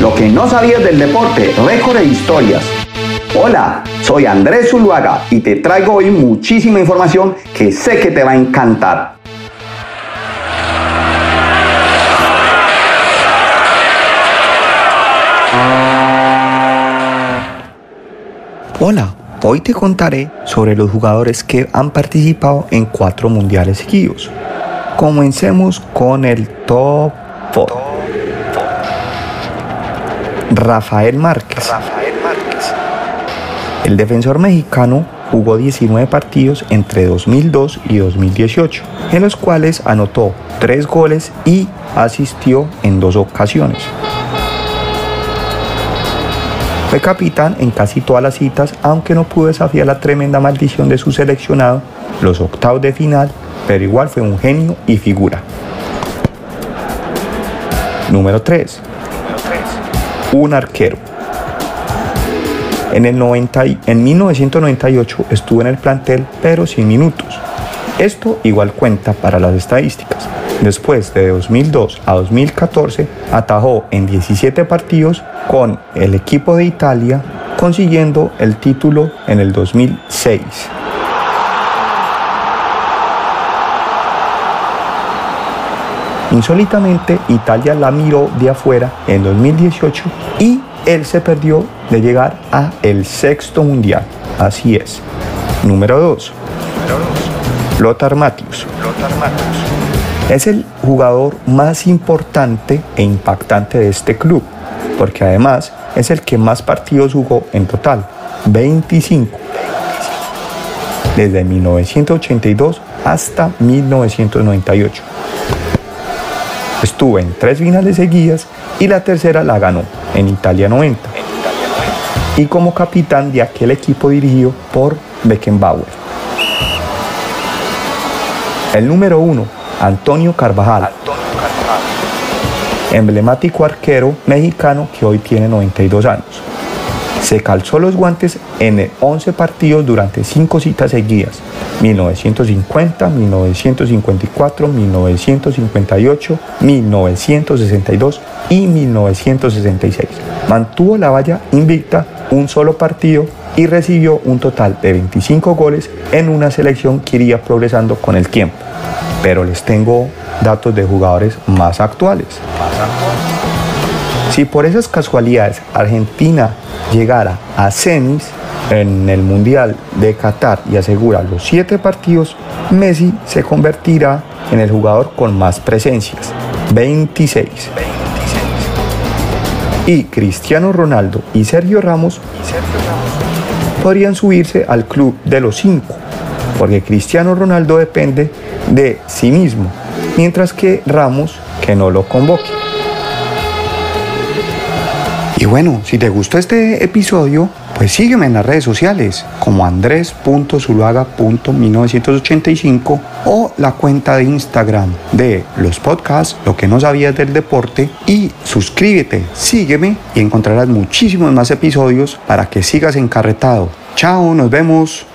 lo que no sabías del deporte, récord e historias. Hola, soy Andrés Zuluaga y te traigo hoy muchísima información que sé que te va a encantar. Hola, hoy te contaré sobre los jugadores que han participado en cuatro mundiales seguidos. Comencemos con el top 4. Rafael Márquez. El defensor mexicano jugó 19 partidos entre 2002 y 2018, en los cuales anotó 3 goles y asistió en dos ocasiones. Fue capitán en casi todas las citas, aunque no pudo desafiar la tremenda maldición de su seleccionado, los octavos de final, pero igual fue un genio y figura. Número 3. Un arquero. En, el 90, en 1998 estuvo en el plantel, pero sin minutos. Esto igual cuenta para las estadísticas. Después de 2002 a 2014 atajó en 17 partidos con el equipo de Italia, consiguiendo el título en el 2006. Insólitamente, Italia la miró de afuera en 2018 y él se perdió de llegar a el sexto mundial. Así es. Número 2. Lothar Matthäus. Es el jugador más importante e impactante de este club, porque además es el que más partidos jugó en total, 25, desde 1982 hasta 1998. Estuvo en tres finales seguidas y la tercera la ganó en Italia 90. Y como capitán de aquel equipo dirigido por Beckenbauer. El número uno, Antonio Carvajal. Emblemático arquero mexicano que hoy tiene 92 años. Se calzó los guantes en 11 partidos durante 5 citas seguidas, 1950, 1954, 1958, 1962 y 1966. Mantuvo la valla invicta un solo partido y recibió un total de 25 goles en una selección que iría progresando con el tiempo. Pero les tengo datos de jugadores más actuales. Si por esas casualidades Argentina llegara a semis en el Mundial de Qatar y asegura los siete partidos, Messi se convertirá en el jugador con más presencias, 26. Y Cristiano Ronaldo y Sergio Ramos podrían subirse al club de los cinco, porque Cristiano Ronaldo depende de sí mismo, mientras que Ramos que no lo convoque. Y bueno, si te gustó este episodio, pues sígueme en las redes sociales como andres.zuluaga.1985 o la cuenta de Instagram de los podcasts, lo que no sabías del deporte y suscríbete, sígueme y encontrarás muchísimos más episodios para que sigas encarretado. Chao, nos vemos.